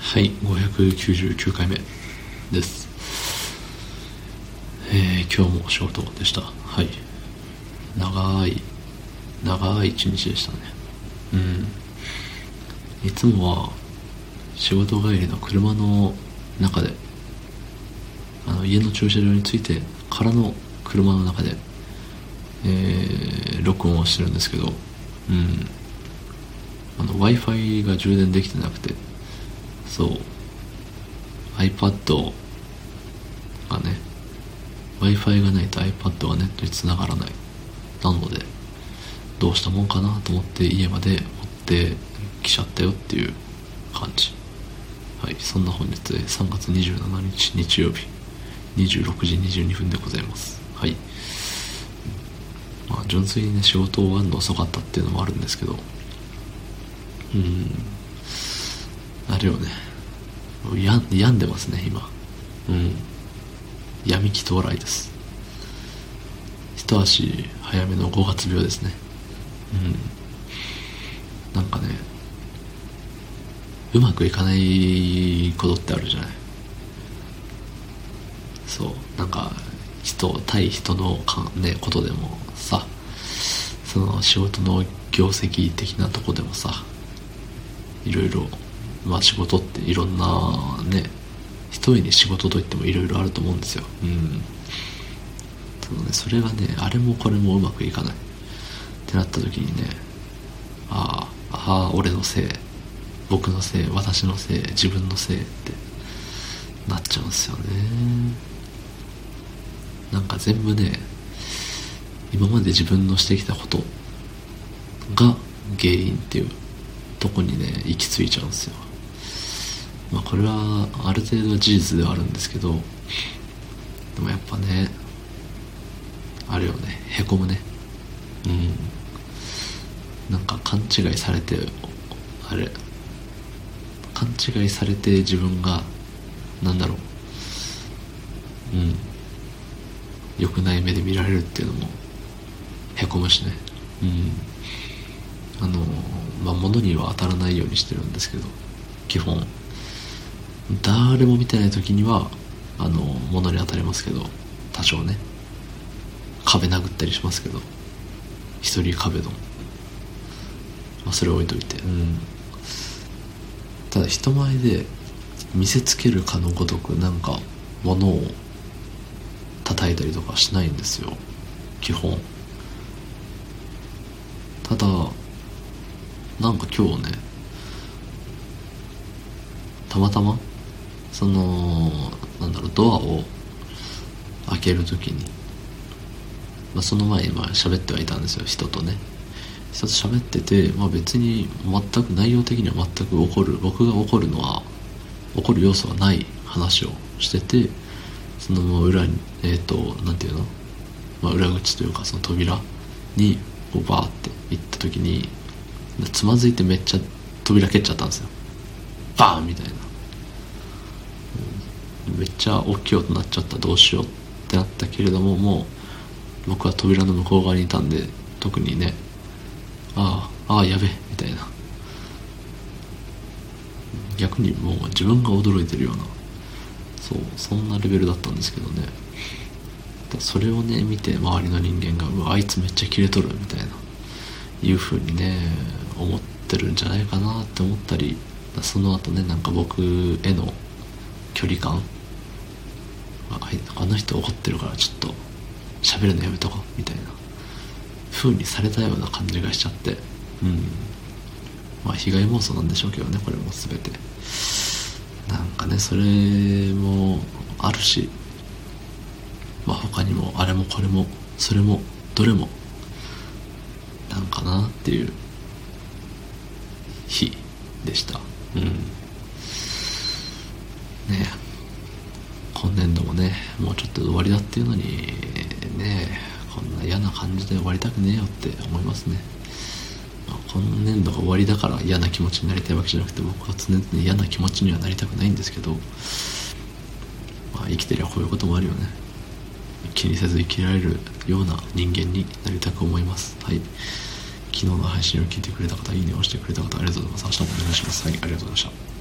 はい599回目です。えー、今日も仕事でした。はい。長い長い一日でしたね。うん。いつもは仕事帰りの車の中であの家の駐車場に着いてからの車の中でえー、録音をしてるんですけどうん。w i f i が充電できてなくてそう。iPad がね w i f i がないと iPad がネットにつながらない。なのでどうしたもんかなと思って家まで持ってきちゃったよっていう感じ。はいそんな本日で3月27日日曜日26時22分でございます。はい。まあ純粋にね仕事終わるの遅かったっていうのもあるんですけど。うん。あれよね。病んでますね今。うん。闇期到来です。一足早めの5月病ですね。うん。なんかねうまくいかないことってあるじゃない。そう。なんか人対人のか、ね、ことでもさその仕事の業績的なとこでもさいろいろまあ仕事っていろんなね一重に仕事といってもいろいろあると思うんですよ。うん。そのねそれがねあれもこれもうまくいかない。ってなった時にねああああ俺のせい僕のせい私のせい自分のせいってなっちゃうんですよね。なんか全部ね今まで自分のしてきたことが原因っていうとこにね行き着いちゃうんですよ。まあこれはある程度事実ではあるんですけどでもやっぱねあれよね。へこむね。うん。なんか勘違いされてあれ。勘違いされて自分がなんだろう。うん。良くない目で見られるっていうのもへこむしね。うん。あのまあ物には当たらないようにしてるんですけど基本。誰も見てない時にはあの物に当たりますけど多少ね。壁殴ったりしますけど一人壁ドン、まあ、それ置いといて。うん。ただ人前で見せつけるかのごとくなんか物を叩いたりとかしないんですよ。基本。ただなんか今日ねたまたまそのなんだろうドアを開ける時に、まあ、その前にまあ喋ってはいたんですよ人とね。人と喋ってて、まあ、別に全く内容的には全く怒る僕が怒るのは怒る要素はない話をしててその裏にえっ、ー、と何て言うの、まあ、裏口というかその扉にこうバーって行った時につまずいてめっちゃ扉蹴っちゃったんですよ。バーンみたいな、めっちゃ大きい音鳴っちゃったどうしようってなったけれどももう僕は扉の向こう側にいたんで特にねああああやべえみたいな。逆にもう自分が驚いてるようなそうそんなレベルだったんですけどね。それをね見て周りの人間が「うわあいつめっちゃキレとる」みたいないうふうにね思ってるんじゃないかなって思ったりその後ねなんか僕への距離感ああの人怒ってるからちょっと喋るのやめとこうみたいな風にされたような感じがしちゃって。うん。まあ被害妄想なんでしょうけどねこれも全て。なんかねそれもあるし。まあ他にもあれもこれもそれもどれも。なんかなっていう。日でした。うん。ね今年度もねもうちょっと終わりだっていうのにねこんな嫌な感じで終わりたくねえよって思いますね、まあ、今年度が終わりだから嫌な気持ちになりたいわけじゃなくて僕は常々嫌な気持ちにはなりたくないんですけどまあ生きてりゃこういうこともあるよね。気にせず生きられるような人間になりたく思います。はい。昨日の配信を聞いてくれた方いいねを押してくれた方ありがとうございます。明日もお願いします。はいありがとうございました。